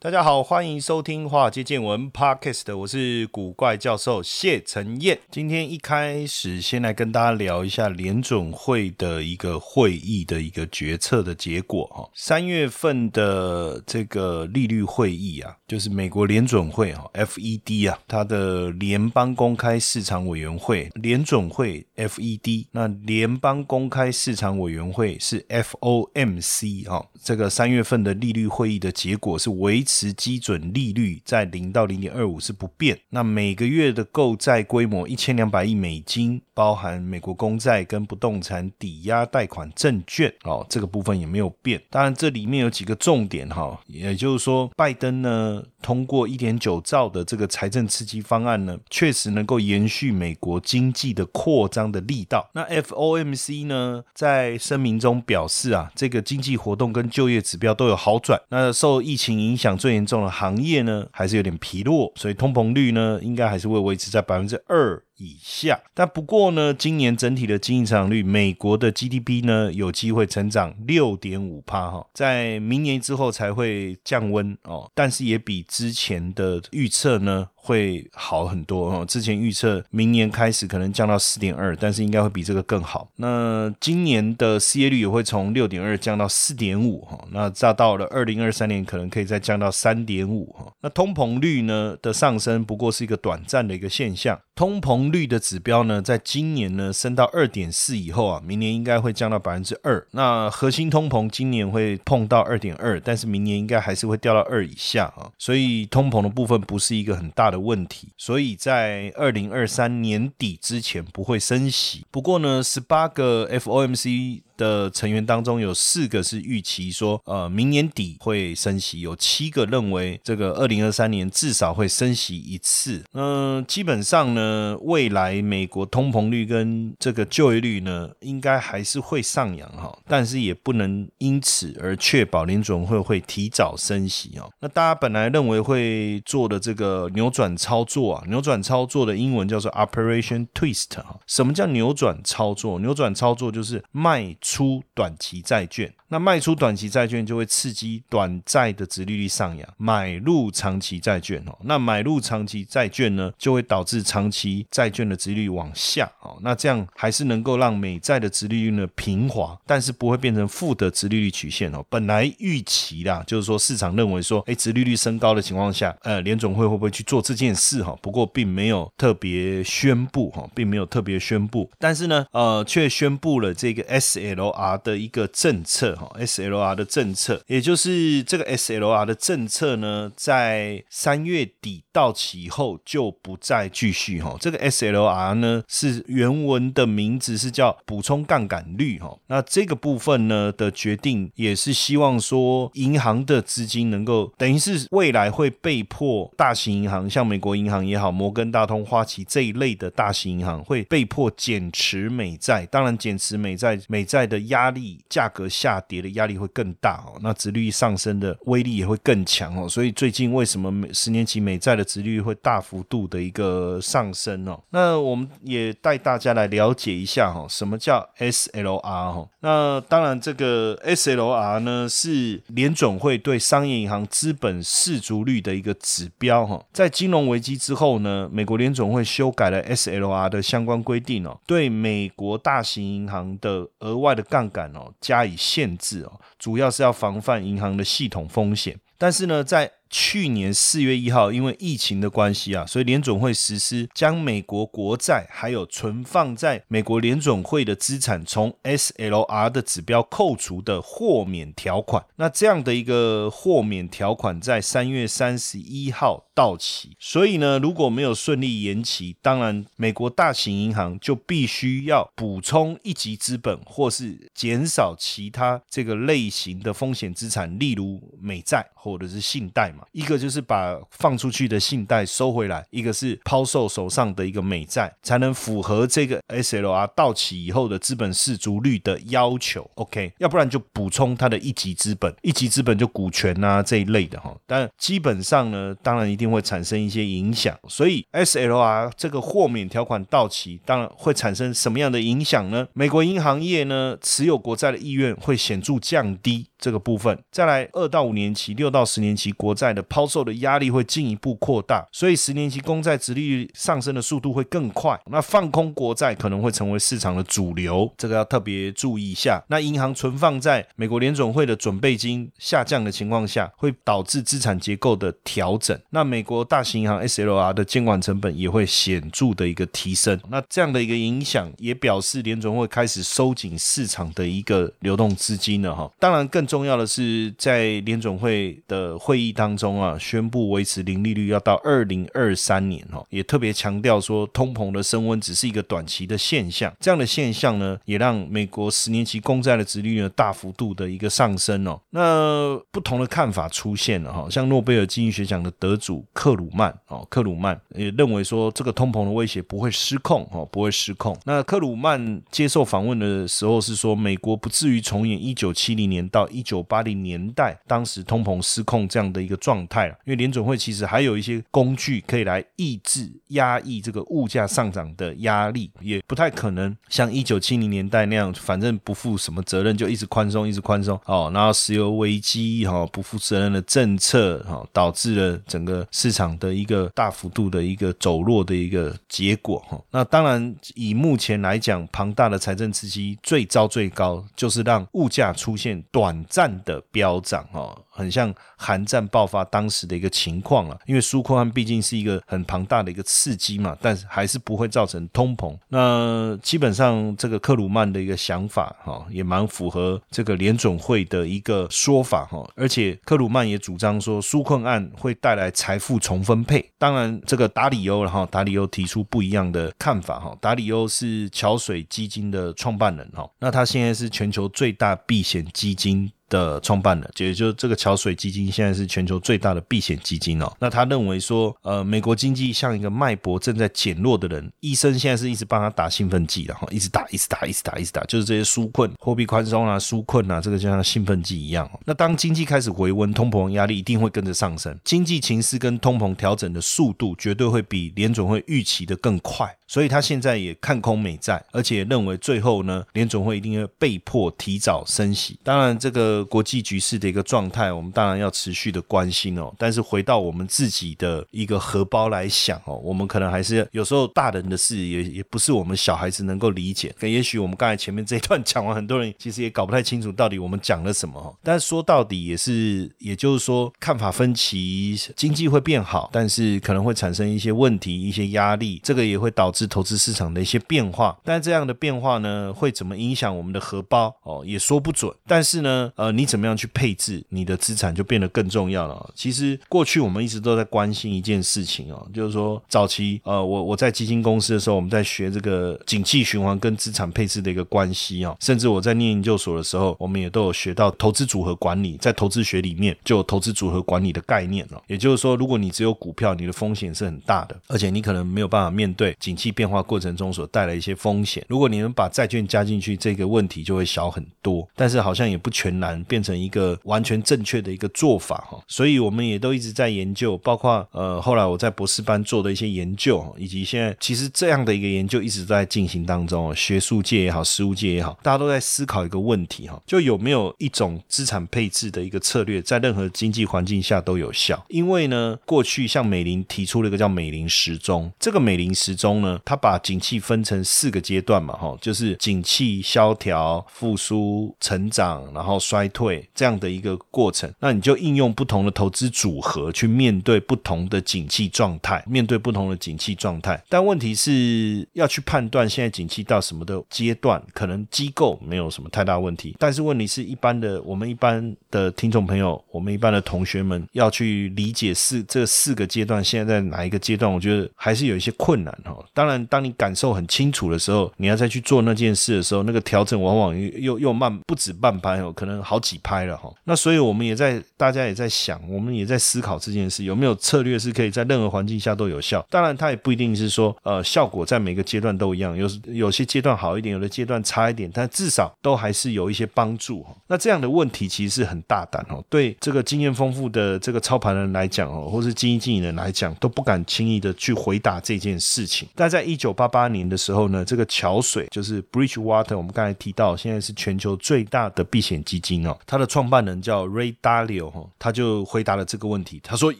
大家好，欢迎收听华尔街见闻 Podcast，我是古怪教授谢承彦。今天一开始先来跟大家聊一下联准会的一个会议的一个决策的结果哈。三月份的这个利率会议啊，就是美国联准会哈 FED 啊，它的联邦公开市场委员会联准会 FED，那联邦公开市场委员会是 FOMC 哈。这个三月份的利率会议的结果是维。持基准利率在零到零点二五是不变，那每个月的购债规模一千两百亿美金，包含美国公债跟不动产抵押贷款证券哦，这个部分也没有变。当然，这里面有几个重点哈，也就是说，拜登呢通过一点九兆的这个财政刺激方案呢，确实能够延续美国经济的扩张的力道。那 FOMC 呢在声明中表示啊，这个经济活动跟就业指标都有好转。那受疫情影响。最严重的行业呢，还是有点疲弱，所以通膨率呢，应该还是会维持在百分之二。以下，但不过呢，今年整体的经济增长率，美国的 GDP 呢有机会成长六点五帕哈，在明年之后才会降温哦，但是也比之前的预测呢会好很多哦。之前预测明年开始可能降到四点二，但是应该会比这个更好。那今年的失业率也会从六点二降到四点五哈，那再到了二零二三年可能可以再降到三点五哈。那通膨率呢的上升不过是一个短暂的一个现象，通膨。率的指标呢，在今年呢升到二点四以后啊，明年应该会降到百分之二。那核心通膨今年会碰到二点二，但是明年应该还是会掉到二以下啊。所以通膨的部分不是一个很大的问题，所以在二零二三年底之前不会升息。不过呢，十八个 FOMC。的成员当中有四个是预期说，呃，明年底会升息，有七个认为这个二零二三年至少会升息一次。嗯，基本上呢，未来美国通膨率跟这个就业率呢，应该还是会上扬哈，但是也不能因此而确保联准会会提早升息哦。那大家本来认为会做的这个扭转操作啊，扭转操作的英文叫做 Operation Twist 哈。什么叫扭转操作？扭转操作就是卖。出短期债券。那卖出短期债券就会刺激短债的殖利率上扬，买入长期债券哦。那买入长期债券呢，就会导致长期债券的殖利率往下哦。那这样还是能够让美债的殖利率呢平滑，但是不会变成负的殖利率曲线哦。本来预期啦，就是说市场认为说，哎，殖利率升高的情况下，呃，联总会会不会去做这件事哈？不过并没有特别宣布哈，并没有特别宣布，但是呢，呃，却宣布了这个 SL L R 的一个政策哈。SLR 的政策，也就是这个 SLR 的政策呢，在三月底到期后就不再继续哈。这个 SLR 呢是原文的名字是叫补充杠杆率哈。那这个部分呢的决定也是希望说，银行的资金能够等于是未来会被迫大型银行，像美国银行也好，摩根大通、花旗这一类的大型银行会被迫减持美债。当然，减持美债，美债的压力价格下。跌的压力会更大哦，那殖率上升的威力也会更强哦，所以最近为什么美十年期美债的值率会大幅度的一个上升哦？那我们也带大家来了解一下哈，什么叫 SLR 哈？那当然这个 SLR 呢是联总会对商业银行资本市足率的一个指标哈，在金融危机之后呢，美国联总会修改了 SLR 的相关规定哦，对美国大型银行的额外的杠杆哦加以限。制哦，主要是要防范银行的系统风险。但是呢，在去年四月一号，因为疫情的关系啊，所以联总会实施将美国国债还有存放在美国联总会的资产从 SLR 的指标扣除的豁免条款。那这样的一个豁免条款在三月三十一号到期，所以呢，如果没有顺利延期，当然美国大型银行就必须要补充一级资本，或是减少其他这个类型的风险资产，例如美债或者是信贷。一个就是把放出去的信贷收回来，一个是抛售手上的一个美债，才能符合这个 SLR 到期以后的资本市足率的要求。OK，要不然就补充它的一级资本，一级资本就股权啊这一类的哈。但基本上呢，当然一定会产生一些影响。所以 SLR 这个豁免条款到期，当然会产生什么样的影响呢？美国银行业呢持有国债的意愿会显著降低。这个部分，再来二到五年期、六到十年期国债的抛售的压力会进一步扩大，所以十年期公债殖利率上升的速度会更快。那放空国债可能会成为市场的主流，这个要特别注意一下。那银行存放在美国联总会的准备金下降的情况下，会导致资产结构的调整。那美国大型银行 SLR 的监管成本也会显著的一个提升。那这样的一个影响也表示联总会开始收紧市场的一个流动资金了哈。当然更。重要的是，在联总会的会议当中啊，宣布维持零利率要到二零二三年哦，也特别强调说，通膨的升温只是一个短期的现象。这样的现象呢，也让美国十年期公债的殖利率大幅度的一个上升哦。那不同的看法出现了哈，像诺贝尔经济学奖的得主克鲁曼哦，克鲁曼也认为说，这个通膨的威胁不会失控哦，不会失控。那克鲁曼接受访问的时候是说，美国不至于重演一九七零年到一一九八零年代当时通膨失控这样的一个状态了，因为联准会其实还有一些工具可以来抑制、压抑这个物价上涨的压力，也不太可能像一九七零年代那样，反正不负什么责任就一直宽松、一直宽松哦，然后石油危机哈不负责任的政策哈，导致了整个市场的一个大幅度的一个走弱的一个结果哈。那当然以目前来讲，庞大的财政刺激最糟最高就是让物价出现短战的飙涨哈。很像韩战爆发当时的一个情况了，因为纾困案毕竟是一个很庞大的一个刺激嘛，但是还是不会造成通膨。那基本上这个克鲁曼的一个想法哈，也蛮符合这个联准会的一个说法哈。而且克鲁曼也主张说，纾困案会带来财富重分配。当然，这个达里欧哈，达里欧提出不一样的看法哈。达里欧是桥水基金的创办人哈，那他现在是全球最大避险基金。的创办人，也就是这个桥水基金现在是全球最大的避险基金哦。那他认为说，呃，美国经济像一个脉搏正在减弱的人，医生现在是一直帮他打兴奋剂，然后一直打，一直打，一直打，一直打，就是这些纾困、货币宽松啊、纾困啊，这个就像兴奋剂一样。那当经济开始回温，通膨压力一定会跟着上升，经济情势跟通膨调整的速度绝对会比联总会预期的更快。所以他现在也看空美债，而且认为最后呢，联总会一定会被迫提早升息。当然，这个国际局势的一个状态，我们当然要持续的关心哦。但是回到我们自己的一个荷包来想哦，我们可能还是有时候大人的事也也不是我们小孩子能够理解。可也许我们刚才前面这一段讲完，很多人其实也搞不太清楚到底我们讲了什么。但是说到底也是，也就是说看法分歧，经济会变好，但是可能会产生一些问题、一些压力，这个也会导致。投资市场的一些变化，但这样的变化呢，会怎么影响我们的荷包哦，也说不准。但是呢，呃，你怎么样去配置你的资产就变得更重要了。其实过去我们一直都在关心一件事情哦，就是说早期呃，我我在基金公司的时候，我们在学这个景气循环跟资产配置的一个关系哦，甚至我在念研究所的时候，我们也都有学到投资组合管理，在投资学里面就有投资组合管理的概念了。也就是说，如果你只有股票，你的风险是很大的，而且你可能没有办法面对景气。变化过程中所带来一些风险，如果你能把债券加进去，这个问题就会小很多。但是好像也不全然变成一个完全正确的一个做法哈。所以我们也都一直在研究，包括呃后来我在博士班做的一些研究，以及现在其实这样的一个研究一直在进行当中。学术界也好，实务界也好，大家都在思考一个问题哈，就有没有一种资产配置的一个策略，在任何经济环境下都有效？因为呢，过去像美林提出了一个叫美林时钟，这个美林时钟呢。它把景气分成四个阶段嘛，哈，就是景气萧条、复苏、成长，然后衰退这样的一个过程，那你就应用不同的投资组合去面对不同的景气状态，面对不同的景气状态。但问题是要去判断现在景气到什么的阶段，可能机构没有什么太大问题，但是问题是一般的我们一般的听众朋友，我们一般的同学们要去理解四这四个阶段现在在哪一个阶段，我觉得还是有一些困难哈。当然，当你感受很清楚的时候，你要再去做那件事的时候，那个调整往往又又又慢，不止半拍哦，可能好几拍了哈。那所以我们也在大家也在想，我们也在思考这件事有没有策略是可以在任何环境下都有效。当然，它也不一定是说呃效果在每个阶段都一样，有有些阶段好一点，有的阶段差一点，但至少都还是有一些帮助哈。那这样的问题其实是很大胆哦，对这个经验丰富的这个操盘人来讲哦，或是基金经理人来讲，都不敢轻易的去回答这件事情。但在一九八八年的时候呢，这个桥水就是 Bridgewater，我们刚才提到，现在是全球最大的避险基金哦，他的创办人叫 Ray Dalio 哈，他就回答了这个问题，他说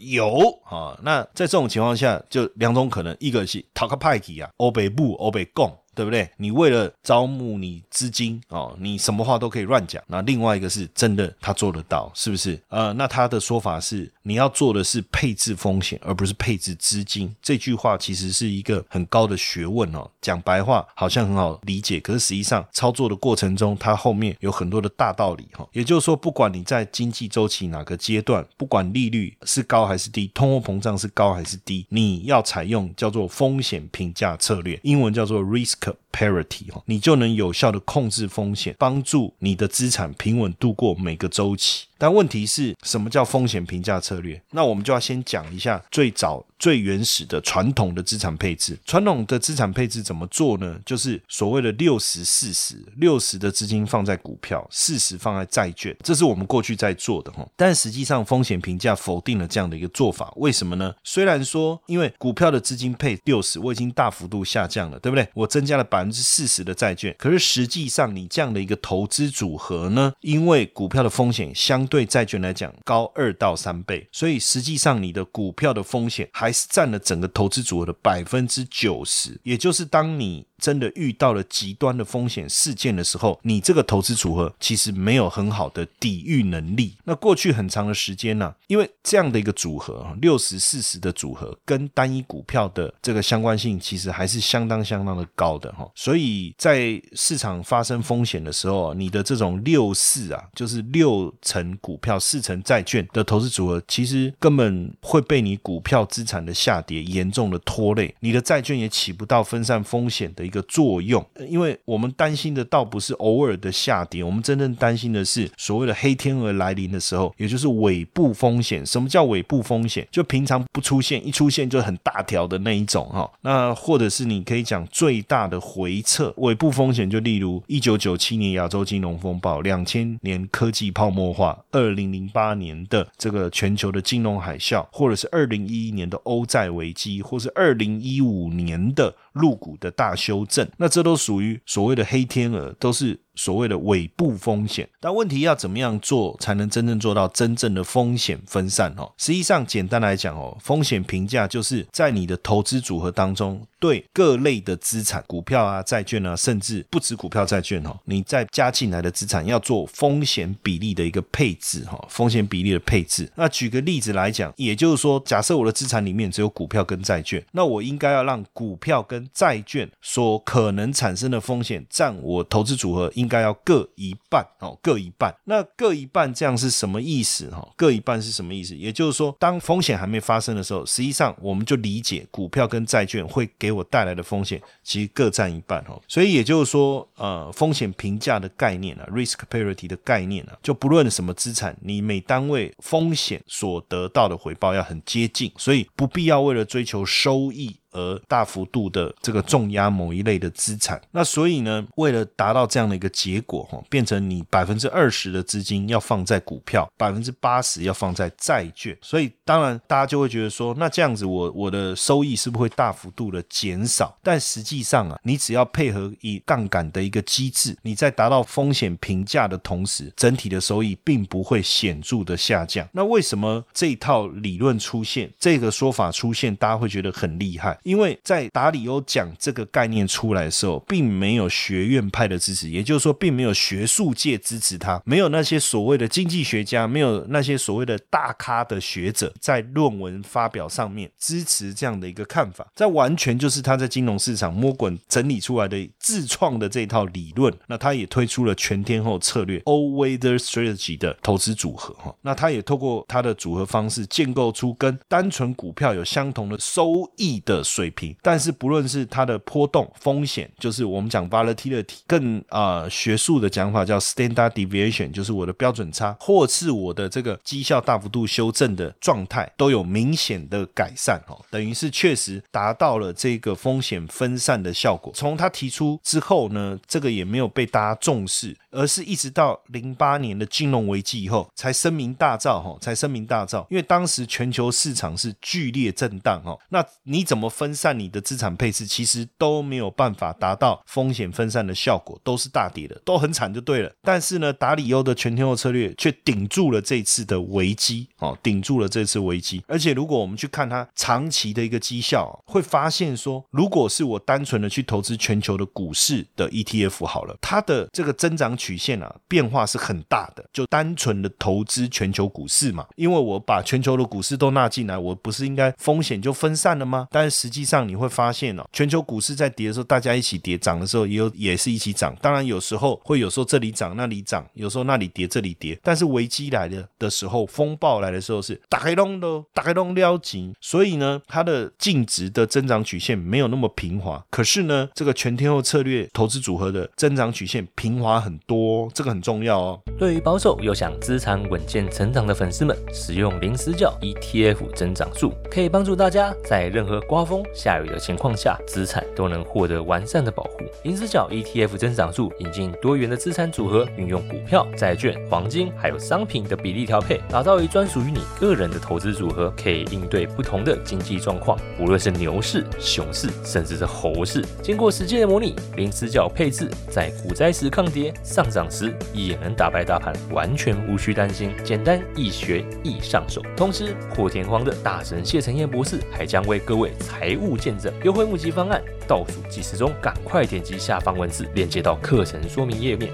有啊。那在这种情况下，就两种可能，一个是 Talk p a k y 啊，欧北部欧北共。对不对？你为了招募你资金哦，你什么话都可以乱讲。那另外一个是真的，他做得到，是不是？呃，那他的说法是，你要做的是配置风险，而不是配置资金。这句话其实是一个很高的学问哦。讲白话好像很好理解，可是实际上操作的过程中，它后面有很多的大道理哈。也就是说，不管你在经济周期哪个阶段，不管利率是高还是低，通货膨胀是高还是低，你要采用叫做风险评价策略，英文叫做 risk。cup Parity 哈，你就能有效的控制风险，帮助你的资产平稳度过每个周期。但问题是什么叫风险评价策略？那我们就要先讲一下最早最原始的传统的资产配置。传统的资产配置怎么做呢？就是所谓的六十四十，六十的资金放在股票，四十放在债券，这是我们过去在做的哈。但实际上风险评价否定了这样的一个做法。为什么呢？虽然说因为股票的资金配六十，我已经大幅度下降了，对不对？我增加了百百分之四十的债券，可是实际上你这样的一个投资组合呢，因为股票的风险相对债券来讲高二到三倍，所以实际上你的股票的风险还是占了整个投资组合的百分之九十，也就是当你。真的遇到了极端的风险事件的时候，你这个投资组合其实没有很好的抵御能力。那过去很长的时间呢，因为这样的一个组合，六十四十的组合跟单一股票的这个相关性其实还是相当相当的高的哈。所以在市场发生风险的时候，你的这种六四啊，就是六成股票四成债券的投资组合，其实根本会被你股票资产的下跌严重的拖累，你的债券也起不到分散风险的。一个作用，因为我们担心的倒不是偶尔的下跌，我们真正担心的是所谓的黑天鹅来临的时候，也就是尾部风险。什么叫尾部风险？就平常不出现，一出现就很大条的那一种哈。那或者是你可以讲最大的回撤尾部风险，就例如一九九七年亚洲金融风暴、两千年科技泡沫化、二零零八年的这个全球的金融海啸，或者是二零一一年的欧债危机，或是二零一五年的。入股的大修正，那这都属于所谓的黑天鹅，都是。所谓的尾部风险，但问题要怎么样做才能真正做到真正的风险分散哦？实际上，简单来讲哦，风险评价就是在你的投资组合当中，对各类的资产，股票啊、债券啊，甚至不止股票、债券哦，你再加进来的资产要做风险比例的一个配置哈，风险比例的配置。那举个例子来讲，也就是说，假设我的资产里面只有股票跟债券，那我应该要让股票跟债券所可能产生的风险占我投资组合应。应该要各一半哦，各一半。那各一半这样是什么意思哈？各一半是什么意思？也就是说，当风险还没发生的时候，实际上我们就理解股票跟债券会给我带来的风险，其实各占一半哦。所以也就是说，呃，风险评价的概念啊，risk parity 的概念啊，就不论什么资产，你每单位风险所得到的回报要很接近，所以不必要为了追求收益。而大幅度的这个重压某一类的资产，那所以呢，为了达到这样的一个结果哈，变成你百分之二十的资金要放在股票，百分之八十要放在债券，所以当然大家就会觉得说，那这样子我我的收益是不是会大幅度的减少？但实际上啊，你只要配合以杠杆的一个机制，你在达到风险评价的同时，整体的收益并不会显著的下降。那为什么这套理论出现，这个说法出现，大家会觉得很厉害？因为在达里欧讲这个概念出来的时候，并没有学院派的支持，也就是说，并没有学术界支持他，没有那些所谓的经济学家，没有那些所谓的大咖的学者在论文发表上面支持这样的一个看法，这完全就是他在金融市场摸滚整理出来的自创的这套理论。那他也推出了全天候策略 （All Weather Strategy） 的投资组合哈。那他也透过他的组合方式建构出跟单纯股票有相同的收益的水平，但是不论是它的波动风险，就是我们讲 volatility，更啊学术的讲法叫 standard deviation，就是我的标准差，或是我的这个绩效大幅度修正的状态，都有明显的改善哦，等于是确实达到了这个风险分散的效果。从他提出之后呢，这个也没有被大家重视。而是一直到零八年的金融危机以后，才声名大噪哈，才声名大噪。因为当时全球市场是剧烈震荡哈，那你怎么分散你的资产配置，其实都没有办法达到风险分散的效果，都是大跌的，都很惨就对了。但是呢，达里欧的全天候策略却顶住了这次的危机哦，顶住了这次危机。而且如果我们去看它长期的一个绩效，会发现说，如果是我单纯的去投资全球的股市的 ETF 好了，它的这个增长。曲线啊，变化是很大的。就单纯的投资全球股市嘛，因为我把全球的股市都纳进来，我不是应该风险就分散了吗？但是实际上你会发现哦，全球股市在跌的时候，大家一起跌；涨的时候也有也是一起涨。当然有时候会有时候这里涨那里涨，有时候那里跌这里跌。但是危机来的的时候，风暴来的时候是打开窿的，打开窿撩紧。所以呢，它的净值的增长曲线没有那么平滑。可是呢，这个全天候策略投资组合的增长曲线平滑很。多，这个很重要哦。对于保守又想资产稳健成长的粉丝们，使用零死角 ETF 增长术，可以帮助大家在任何刮风风下雨的情况下，资产都能获得完善的保护。零死角 ETF 增长数引进多元的资产组合，运用股票、债券、黄金还有商品的比例调配，打造一专属于你个人的投资组合，可以应对不同的经济状况，无论是牛市、熊市，甚至是猴市。经过实际的模拟，零死角配置在股灾时抗跌。上涨时也能打败大盘，完全无需担心，简单易学易上手。同时，破天荒的大神谢承彦博士还将为各位财务见证优惠募集方案，倒数计时中，赶快点击下方文字链接到课程说明页面。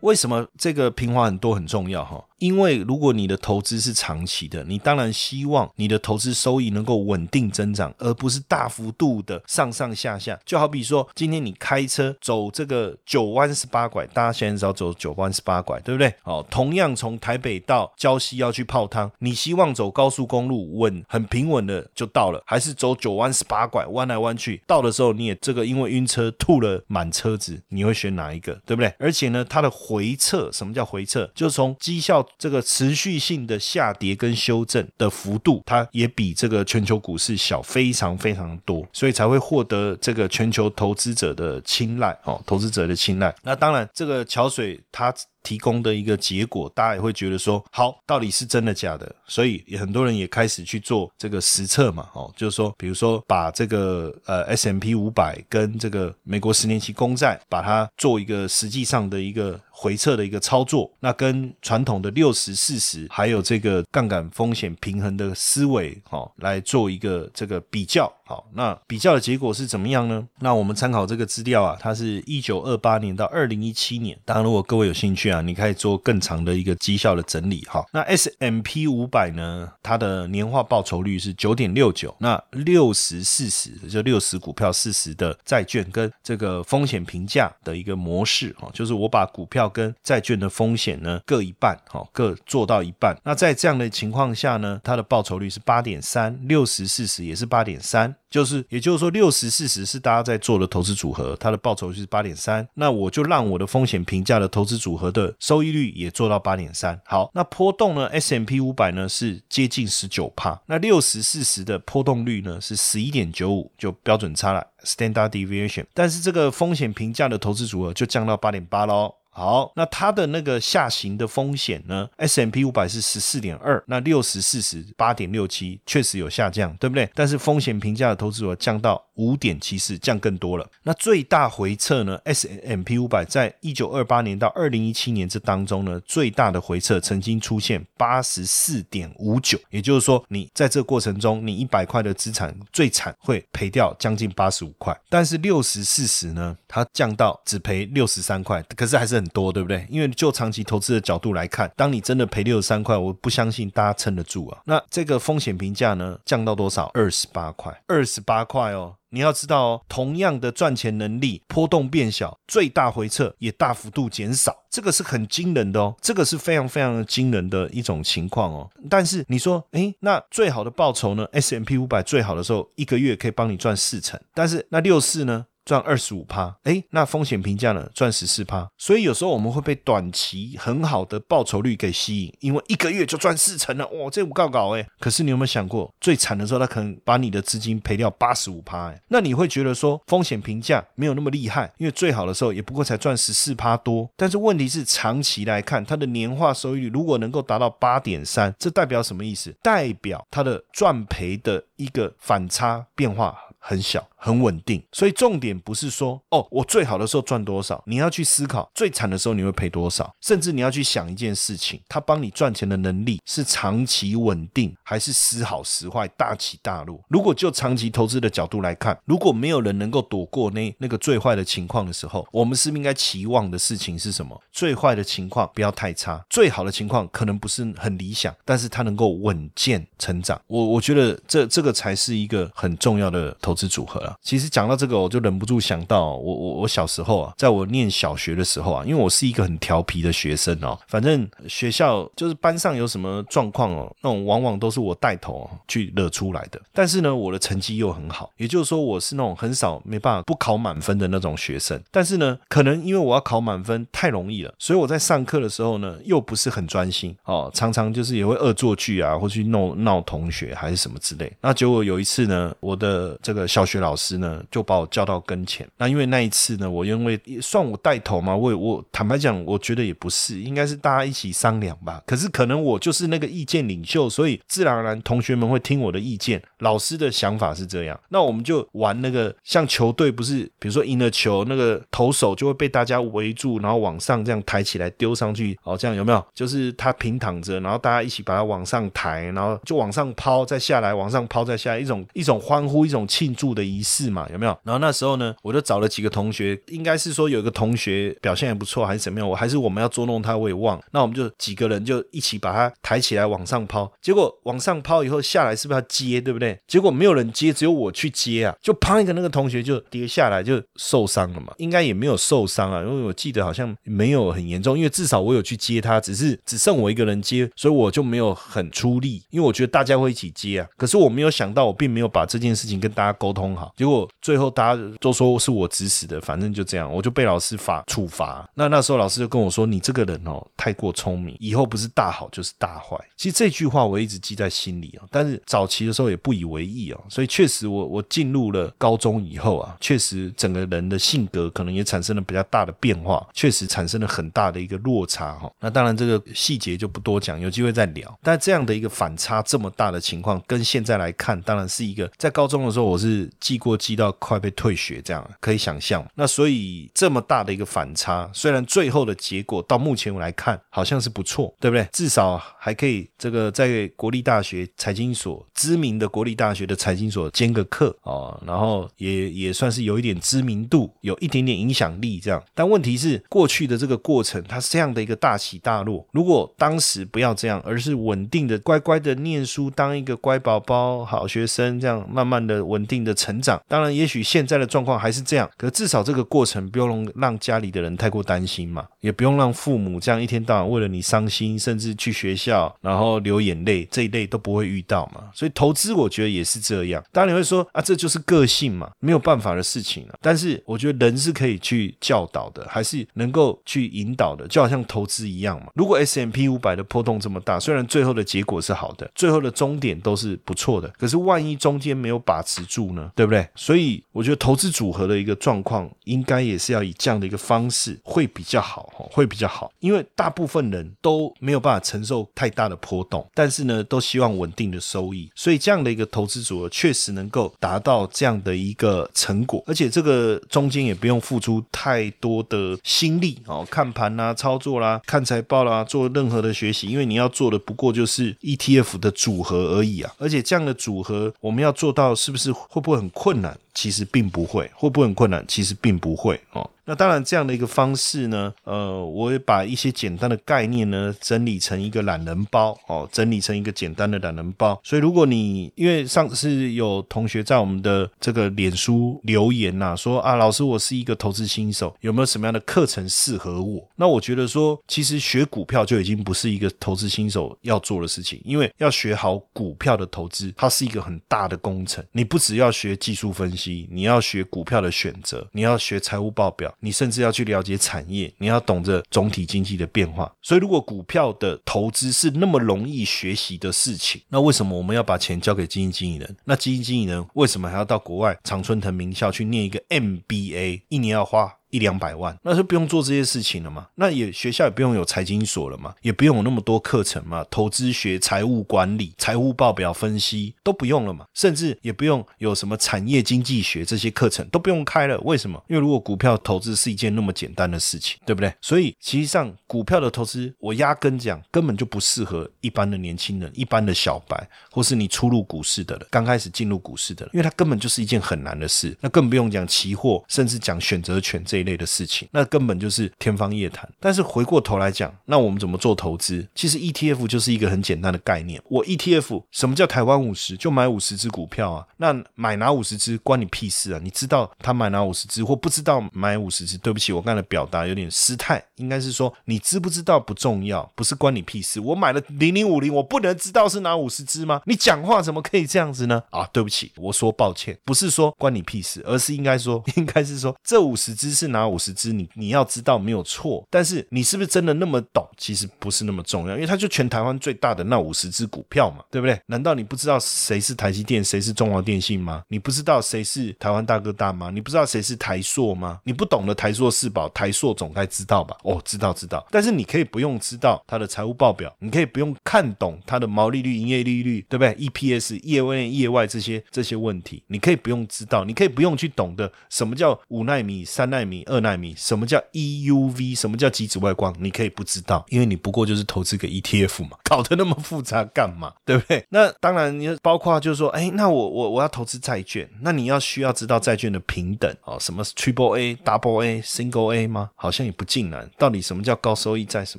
为什么这个平滑很多很重要哈？因为如果你的投资是长期的，你当然希望你的投资收益能够稳定增长，而不是大幅度的上上下下。就好比说，今天你开车走这个九弯十八拐，大家现在知道走九弯十八拐，对不对？哦，同样从台北到礁溪要去泡汤，你希望走高速公路稳很平稳的就到了，还是走九弯十八拐弯来弯去，到的时候你也这个因为晕车吐了满车子，你会选哪一个？对不对？而且呢，它的回撤，什么叫回撤？就是从绩效。这个持续性的下跌跟修正的幅度，它也比这个全球股市小非常非常多，所以才会获得这个全球投资者的青睐哦，投资者的青睐。那当然，这个桥水它。提供的一个结果，大家也会觉得说，好，到底是真的假的？所以很多人也开始去做这个实测嘛，哦，就是说，比如说把这个呃 S M P 五百跟这个美国十年期公债，把它做一个实际上的一个回测的一个操作，那跟传统的六十四十还有这个杠杆风险平衡的思维，哦，来做一个这个比较。好，那比较的结果是怎么样呢？那我们参考这个资料啊，它是一九二八年到二零一七年。当然，如果各位有兴趣啊，你可以做更长的一个绩效的整理。哈，那 S M P 五百呢，它的年化报酬率是九点六九。那六十四十就六十股票四十的债券跟这个风险评价的一个模式，哈，就是我把股票跟债券的风险呢各一半，哈，各做到一半。那在这样的情况下呢，它的报酬率是八点三，六十四十也是八点三。就是，也就是说，六十四十是大家在做的投资组合，它的报酬是八点三。那我就让我的风险评价的投资组合的收益率也做到八点三。好，那波动呢？S M P 五百呢是接近十九帕，那六十四十的波动率呢是十一点九五，就标准差了 （standard deviation）。但是这个风险评价的投资组合就降到八点八喽。好，那它的那个下行的风险呢？S M P 五百是十四点二，那六十四十八点六七，确实有下降，对不对？但是风险评价的投资额降到五点七四，降更多了。那最大回撤呢？S M P 五百在一九二八年到二零一七年这当中呢，最大的回撤曾经出现八十四点五九，也就是说，你在这过程中，你一百块的资产最惨会赔掉将近八十五块，但是六十四十呢，它降到只赔六十三块，可是还是很多，对不对？因为就长期投资的角度来看，当你真的赔六十三块，我不相信大家撑得住啊。那这个风险评价呢，降到多少？二十八块，二十八块哦。你要知道哦，同样的赚钱能力，波动变小，最大回撤也大幅度减少，这个是很惊人的哦，这个是非常非常惊人的一种情况哦。但是你说，诶，那最好的报酬呢？S M P 五百最好的时候，一个月可以帮你赚四成，但是那六四呢？赚二十五趴，哎，那风险评价呢？赚十四趴，所以有时候我们会被短期很好的报酬率给吸引，因为一个月就赚四成了，哇，这不搞搞哎。可是你有没有想过，最惨的时候，他可能把你的资金赔掉八十五趴，哎，那你会觉得说风险评价没有那么厉害，因为最好的时候也不过才赚十四趴多。但是问题是，长期来看，它的年化收益率如果能够达到八点三，这代表什么意思？代表它的赚赔的一个反差变化。很小，很稳定，所以重点不是说哦，我最好的时候赚多少，你要去思考最惨的时候你会赔多少，甚至你要去想一件事情，他帮你赚钱的能力是长期稳定，还是时好时坏、大起大落？如果就长期投资的角度来看，如果没有人能够躲过那那个最坏的情况的时候，我们是不是应该期望的事情是什么？最坏的情况不要太差，最好的情况可能不是很理想，但是它能够稳健成长。我我觉得这这个才是一个很重要的。投资组合啊。其实讲到这个，我就忍不住想到我我我小时候啊，在我念小学的时候啊，因为我是一个很调皮的学生哦，反正学校就是班上有什么状况哦，那种往往都是我带头去惹出来的。但是呢，我的成绩又很好，也就是说我是那种很少没办法不考满分的那种学生。但是呢，可能因为我要考满分太容易了，所以我在上课的时候呢，又不是很专心哦，常常就是也会恶作剧啊，或去闹闹同学还是什么之类。那结果有一次呢，我的这个。小学老师呢，就把我叫到跟前。那因为那一次呢，我因为算我带头嘛，我我坦白讲，我觉得也不是，应该是大家一起商量吧。可是可能我就是那个意见领袖，所以自然而然同学们会听我的意见。老师的想法是这样，那我们就玩那个像球队，不是比如说赢了球，那个投手就会被大家围住，然后往上这样抬起来丢上去，哦，这样有没有？就是他平躺着，然后大家一起把他往上抬，然后就往上抛，再下来，往上抛，再下来，一种一种欢呼，一种气庆。住的仪式嘛，有没有？然后那时候呢，我就找了几个同学，应该是说有一个同学表现还不错，还是怎么样？我还是我们要捉弄他，我也忘。那我们就几个人就一起把他抬起来往上抛，结果往上抛以后下来是不是要接，对不对？结果没有人接，只有我去接啊，就砰一个那个同学就跌下来就受伤了嘛，应该也没有受伤啊，因为我记得好像没有很严重，因为至少我有去接他，只是只剩我一个人接，所以我就没有很出力，因为我觉得大家会一起接啊。可是我没有想到，我并没有把这件事情跟大家沟。通好，结果最后大家都说是我指使的，反正就这样，我就被老师罚处罚。那那时候老师就跟我说：“你这个人哦，太过聪明，以后不是大好就是大坏。”其实这句话我一直记在心里啊，但是早期的时候也不以为意啊。所以确实，我我进入了高中以后啊，确实整个人的性格可能也产生了比较大的变化，确实产生了很大的一个落差哈。那当然这个细节就不多讲，有机会再聊。但这样的一个反差这么大的情况，跟现在来看，当然是一个在高中的时候我是。是记过记到快被退学，这样可以想象。那所以这么大的一个反差，虽然最后的结果到目前我来看好像是不错，对不对？至少还可以这个在国立大学财经所知名的国立大学的财经所兼个课哦，然后也也算是有一点知名度，有一点点影响力这样。但问题是过去的这个过程，它是这样的一个大起大落。如果当时不要这样，而是稳定的乖乖的念书，当一个乖宝宝、好学生，这样慢慢的稳定的。成长当然，也许现在的状况还是这样，可至少这个过程不用让家里的人太过担心嘛，也不用让父母这样一天到晚为了你伤心，甚至去学校然后流眼泪这一类都不会遇到嘛。所以投资我觉得也是这样。当然你会说啊，这就是个性嘛，没有办法的事情啊。但是我觉得人是可以去教导的，还是能够去引导的，就好像投资一样嘛。如果 S M P 五百的波动这么大，虽然最后的结果是好的，最后的终点都是不错的，可是万一中间没有把持住。呢？对不对？所以我觉得投资组合的一个状况，应该也是要以这样的一个方式会比较好，会比较好。因为大部分人都没有办法承受太大的波动，但是呢，都希望稳定的收益，所以这样的一个投资组合确实能够达到这样的一个成果，而且这个中间也不用付出太多的心力哦，看盘啦、操作啦、看财报啦、做任何的学习，因为你要做的不过就是 ETF 的组合而已啊，而且这样的组合我们要做到，是不是会不会很困难？其实并不会，会不会很困难？其实并不会哦。那当然，这样的一个方式呢，呃，我也把一些简单的概念呢整理成一个懒人包哦，整理成一个简单的懒人包。所以，如果你因为上次有同学在我们的这个脸书留言呐，说啊，老师，我是一个投资新手，有没有什么样的课程适合我？那我觉得说，其实学股票就已经不是一个投资新手要做的事情，因为要学好股票的投资，它是一个很大的工程。你不只要学技术分析，你要学股票的选择，你要学财务报表。你甚至要去了解产业，你要懂得总体经济的变化。所以，如果股票的投资是那么容易学习的事情，那为什么我们要把钱交给基金经理人？那基金经理人为什么还要到国外常春藤名校去念一个 MBA，一年要花？一两百万，那就不用做这些事情了嘛？那也学校也不用有财经所了嘛？也不用有那么多课程嘛？投资学、财务管理、财务报表分析都不用了嘛？甚至也不用有什么产业经济学这些课程都不用开了。为什么？因为如果股票投资是一件那么简单的事情，对不对？所以其实上股票的投资，我压根讲根本就不适合一般的年轻人、一般的小白，或是你初入股市的人、刚开始进入股市的人，因为它根本就是一件很难的事。那更不用讲期货，甚至讲选择权这。一类的事情，那根本就是天方夜谭。但是回过头来讲，那我们怎么做投资？其实 ETF 就是一个很简单的概念。我 ETF 什么叫台湾五十？就买五十只股票啊。那买哪五十只关你屁事啊？你知道他买哪五十只，或不知道买五十只？对不起，我刚才表达有点失态，应该是说你知不知道不重要，不是关你屁事。我买了零零五零，我不能知道是哪五十只吗？你讲话怎么可以这样子呢？啊，对不起，我说抱歉，不是说关你屁事，而是应该说，应该是说这五十只是。拿五十只，你你要知道没有错，但是你是不是真的那么懂？其实不是那么重要，因为它就全台湾最大的那五十只股票嘛，对不对？难道你不知道谁是台积电，谁是中华电信吗？你不知道谁是台湾大哥大吗？你不知道谁是台硕吗？你不懂的台硕四宝，台硕总该知道吧？哦，知道知道，但是你可以不用知道它的财务报表，你可以不用看懂它的毛利率、营业利率，对不对？EPS、业内、业外这些这些问题，你可以不用知道，你可以不用去懂得什么叫五纳米、三纳米。二纳米，什么叫 EUV？什么叫极紫外光？你可以不知道，因为你不过就是投资个 ETF 嘛，搞得那么复杂干嘛？对不对？那当然，你包括就是说，哎，那我我我要投资债券，那你要需要知道债券的平等哦，什么 Triple A、Double A、Single A 吗？好像也不尽然。到底什么叫高收益债？什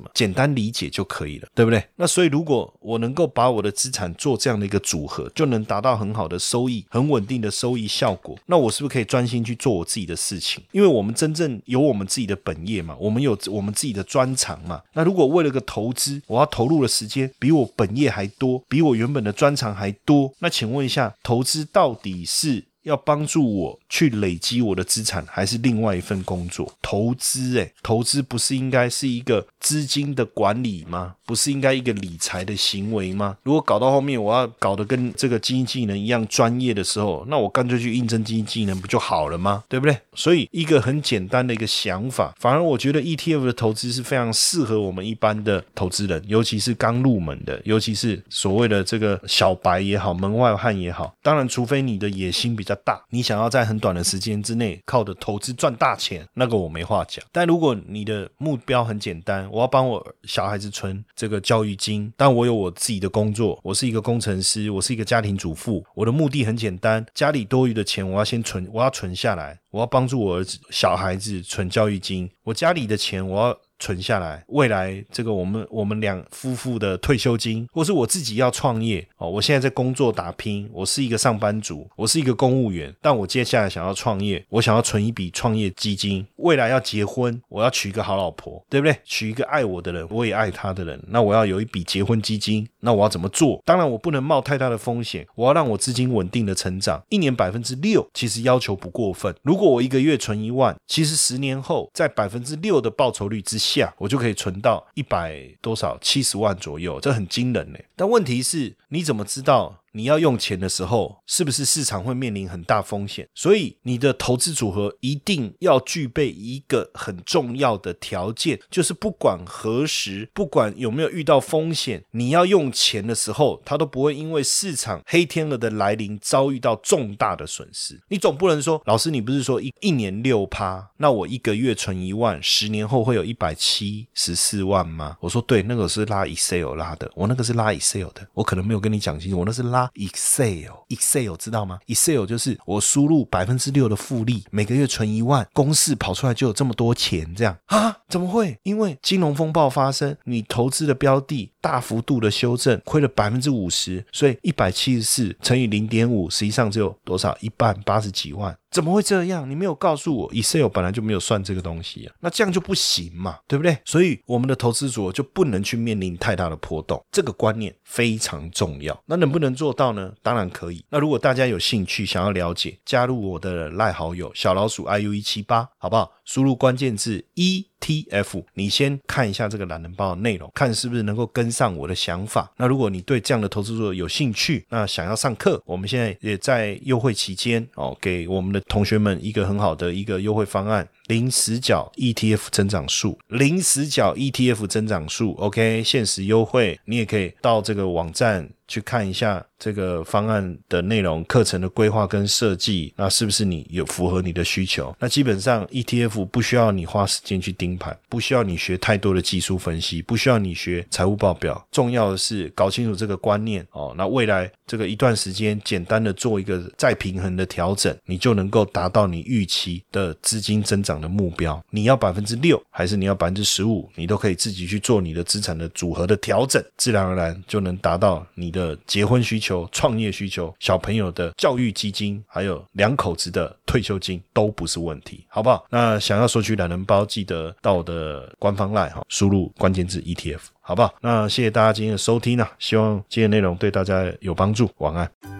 么简单理解就可以了，对不对？那所以，如果我能够把我的资产做这样的一个组合，就能达到很好的收益、很稳定的收益效果。那我是不是可以专心去做我自己的事情？因为我们真。真正有我们自己的本业嘛？我们有我们自己的专长嘛？那如果为了个投资，我要投入的时间比我本业还多，比我原本的专长还多，那请问一下，投资到底是？要帮助我去累积我的资产，还是另外一份工作？投资，诶，投资不是应该是一个资金的管理吗？不是应该一个理财的行为吗？如果搞到后面我要搞得跟这个经济技能一样专业的时候，那我干脆去应征经济技能不就好了吗？对不对？所以一个很简单的一个想法，反而我觉得 ETF 的投资是非常适合我们一般的投资人，尤其是刚入门的，尤其是所谓的这个小白也好，门外汉也好。当然，除非你的野心比较。大，你想要在很短的时间之内靠着投资赚大钱，那个我没话讲。但如果你的目标很简单，我要帮我小孩子存这个教育金，但我有我自己的工作，我是一个工程师，我是一个家庭主妇，我的目的很简单，家里多余的钱我要先存，我要存下来，我要帮助我儿子小孩子存教育金，我家里的钱我要。存下来，未来这个我们我们两夫妇的退休金，或是我自己要创业哦。我现在在工作打拼，我是一个上班族，我是一个公务员，但我接下来想要创业，我想要存一笔创业基金。未来要结婚，我要娶一个好老婆，对不对？娶一个爱我的人，我也爱他的人。那我要有一笔结婚基金，那我要怎么做？当然，我不能冒太大的风险，我要让我资金稳定的成长。一年百分之六，其实要求不过分。如果我一个月存一万，其实十年后在百分之六的报酬率之下。下我就可以存到一百多少七十万左右，这很惊人呢。但问题是，你怎么知道你要用钱的时候，是不是市场会面临很大风险？所以你的投资组合一定要具备一个很重要的条件，就是不管何时，不管有没有遇到风险，你要用钱的时候，它都不会因为市场黑天鹅的来临遭遇到重大的损失。你总不能说，老师，你不是说一一年六趴，那我一个月存一万，十年后会有一百七十四万吗？我说对，那个是拉 Excel 拉的，我那个是拉 Excel 的，我可能没有跟你讲清楚，我那是拉。Excel，Excel 知道吗？Excel 就是我输入百分之六的复利，每个月存一万，公式跑出来就有这么多钱，这样啊？怎么会？因为金融风暴发生，你投资的标的大幅度的修正，亏了百分之五十，所以一百七十四乘以零点五，实际上只有多少？一半八十几万。怎么会这样？你没有告诉我，Excel 本来就没有算这个东西啊，那这样就不行嘛，对不对？所以我们的投资组就不能去面临太大的波动，这个观念非常重要。那能不能做到呢？当然可以。那如果大家有兴趣想要了解，加入我的赖好友小老鼠 iu 一七八，好不好？输入关键字一 T F，你先看一下这个懒人包的内容，看是不是能够跟上我的想法。那如果你对这样的投资者有兴趣，那想要上课，我们现在也在优惠期间哦，给我们的同学们一个很好的一个优惠方案，零死角 ETF 增长数，零死角 ETF 增长数，OK，限时优惠，你也可以到这个网站去看一下。这个方案的内容、课程的规划跟设计，那是不是你有符合你的需求？那基本上 ETF 不需要你花时间去盯盘，不需要你学太多的技术分析，不需要你学财务报表。重要的是搞清楚这个观念哦。那未来这个一段时间，简单的做一个再平衡的调整，你就能够达到你预期的资金增长的目标。你要百分之六，还是你要百分之十五，你都可以自己去做你的资产的组合的调整，自然而然就能达到你的结婚需求。创业需求、小朋友的教育基金，还有两口子的退休金都不是问题，好不好？那想要索取懒人包，记得到我的官方 LINE 哈，输入关键字 ETF，好不好？那谢谢大家今天的收听啊，希望今天内容对大家有帮助。晚安。